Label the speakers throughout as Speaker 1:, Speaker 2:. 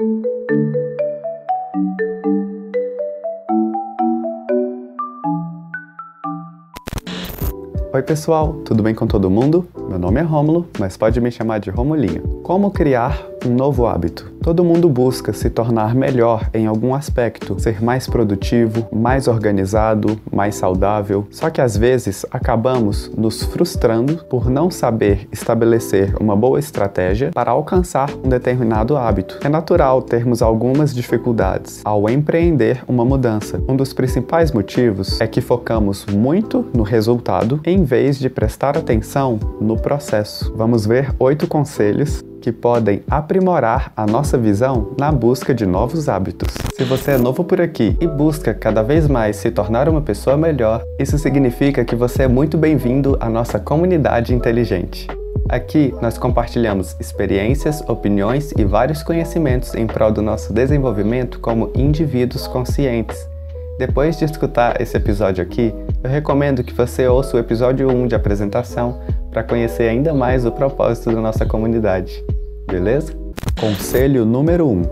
Speaker 1: Oi pessoal, tudo bem com todo mundo? Meu nome é Rômulo, mas pode me chamar de Romulinho. Como criar um novo hábito? Todo mundo busca se tornar melhor em algum aspecto, ser mais produtivo, mais organizado, mais saudável. Só que às vezes acabamos nos frustrando por não saber estabelecer uma boa estratégia para alcançar um determinado hábito. É natural termos algumas dificuldades ao empreender uma mudança. Um dos principais motivos é que focamos muito no resultado em vez de prestar atenção no processo. Vamos ver oito conselhos que podem aprimorar a nossa visão na busca de novos hábitos. Se você é novo por aqui e busca cada vez mais se tornar uma pessoa melhor, isso significa que você é muito bem-vindo à nossa comunidade inteligente. Aqui nós compartilhamos experiências, opiniões e vários conhecimentos em prol do nosso desenvolvimento como indivíduos conscientes. Depois de escutar esse episódio aqui, eu recomendo que você ouça o episódio 1 de apresentação para conhecer ainda mais o propósito da nossa comunidade. Beleza? Conselho número 1: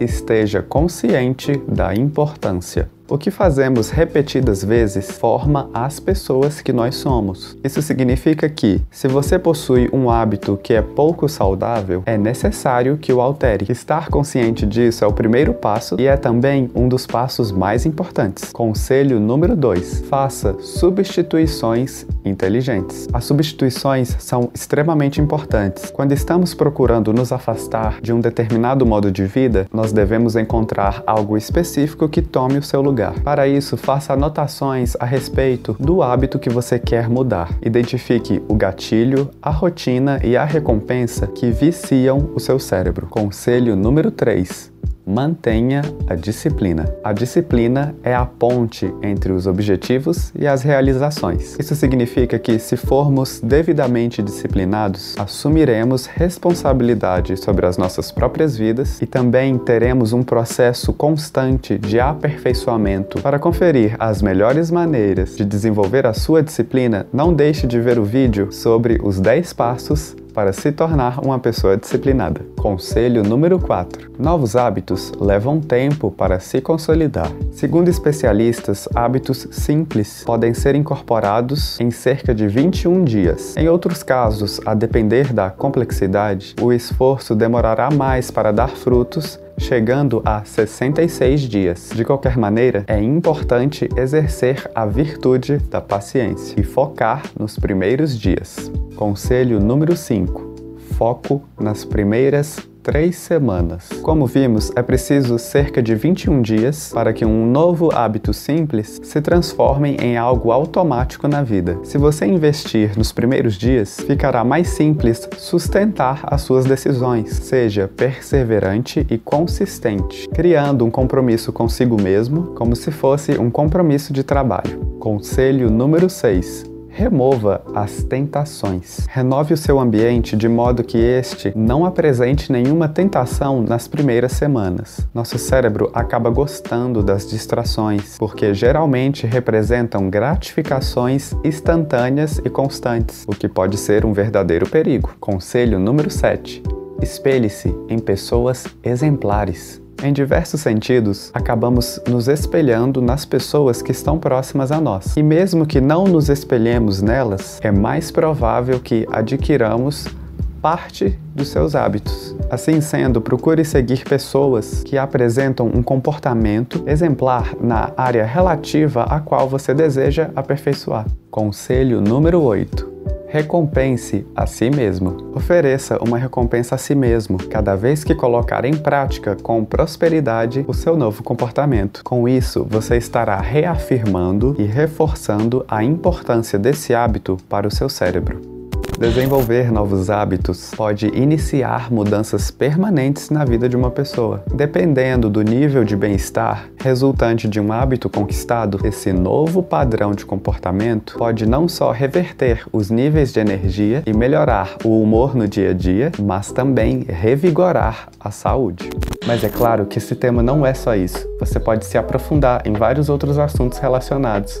Speaker 1: Esteja consciente da importância. O que fazemos repetidas vezes forma as pessoas que nós somos. Isso significa que, se você possui um hábito que é pouco saudável, é necessário que o altere. Estar consciente disso é o primeiro passo e é também um dos passos mais importantes. Conselho número 2: faça substituições inteligentes. As substituições são extremamente importantes. Quando estamos procurando nos afastar de um determinado modo de vida, nós devemos encontrar algo específico que tome o seu lugar lugar. Para isso, faça anotações a respeito do hábito que você quer mudar. Identifique o gatilho, a rotina e a recompensa que viciam o seu cérebro. Conselho número 3 mantenha a disciplina. A disciplina é a ponte entre os objetivos e as realizações. Isso significa que, se formos devidamente disciplinados, assumiremos responsabilidade sobre as nossas próprias vidas e também teremos um processo constante de aperfeiçoamento. Para conferir as melhores maneiras de desenvolver a sua disciplina, não deixe de ver o vídeo sobre os 10 passos para se tornar uma pessoa disciplinada. Conselho número 4: Novos hábitos levam tempo para se consolidar. Segundo especialistas, hábitos simples podem ser incorporados em cerca de 21 dias. Em outros casos, a depender da complexidade, o esforço demorará mais para dar frutos chegando a 66 dias. De qualquer maneira, é importante exercer a virtude da paciência e focar nos primeiros dias. Conselho número 5: foco nas primeiras três semanas. Como vimos, é preciso cerca de 21 dias para que um novo hábito simples se transforme em algo automático na vida. Se você investir nos primeiros dias, ficará mais simples sustentar as suas decisões. Seja perseverante e consistente, criando um compromisso consigo mesmo como se fosse um compromisso de trabalho. Conselho número 6 Remova as tentações. Renove o seu ambiente de modo que este não apresente nenhuma tentação nas primeiras semanas. Nosso cérebro acaba gostando das distrações, porque geralmente representam gratificações instantâneas e constantes, o que pode ser um verdadeiro perigo. Conselho número 7. Espelhe-se em pessoas exemplares. Em diversos sentidos, acabamos nos espelhando nas pessoas que estão próximas a nós. E mesmo que não nos espelhemos nelas, é mais provável que adquiramos parte dos seus hábitos. Assim sendo, procure seguir pessoas que apresentam um comportamento exemplar na área relativa a qual você deseja aperfeiçoar. Conselho número 8 Recompense a si mesmo. Ofereça uma recompensa a si mesmo cada vez que colocar em prática com prosperidade o seu novo comportamento. Com isso, você estará reafirmando e reforçando a importância desse hábito para o seu cérebro. Desenvolver novos hábitos pode iniciar mudanças permanentes na vida de uma pessoa. Dependendo do nível de bem-estar resultante de um hábito conquistado, esse novo padrão de comportamento pode não só reverter os níveis de energia e melhorar o humor no dia a dia, mas também revigorar a saúde. Mas é claro que esse tema não é só isso. Você pode se aprofundar em vários outros assuntos relacionados.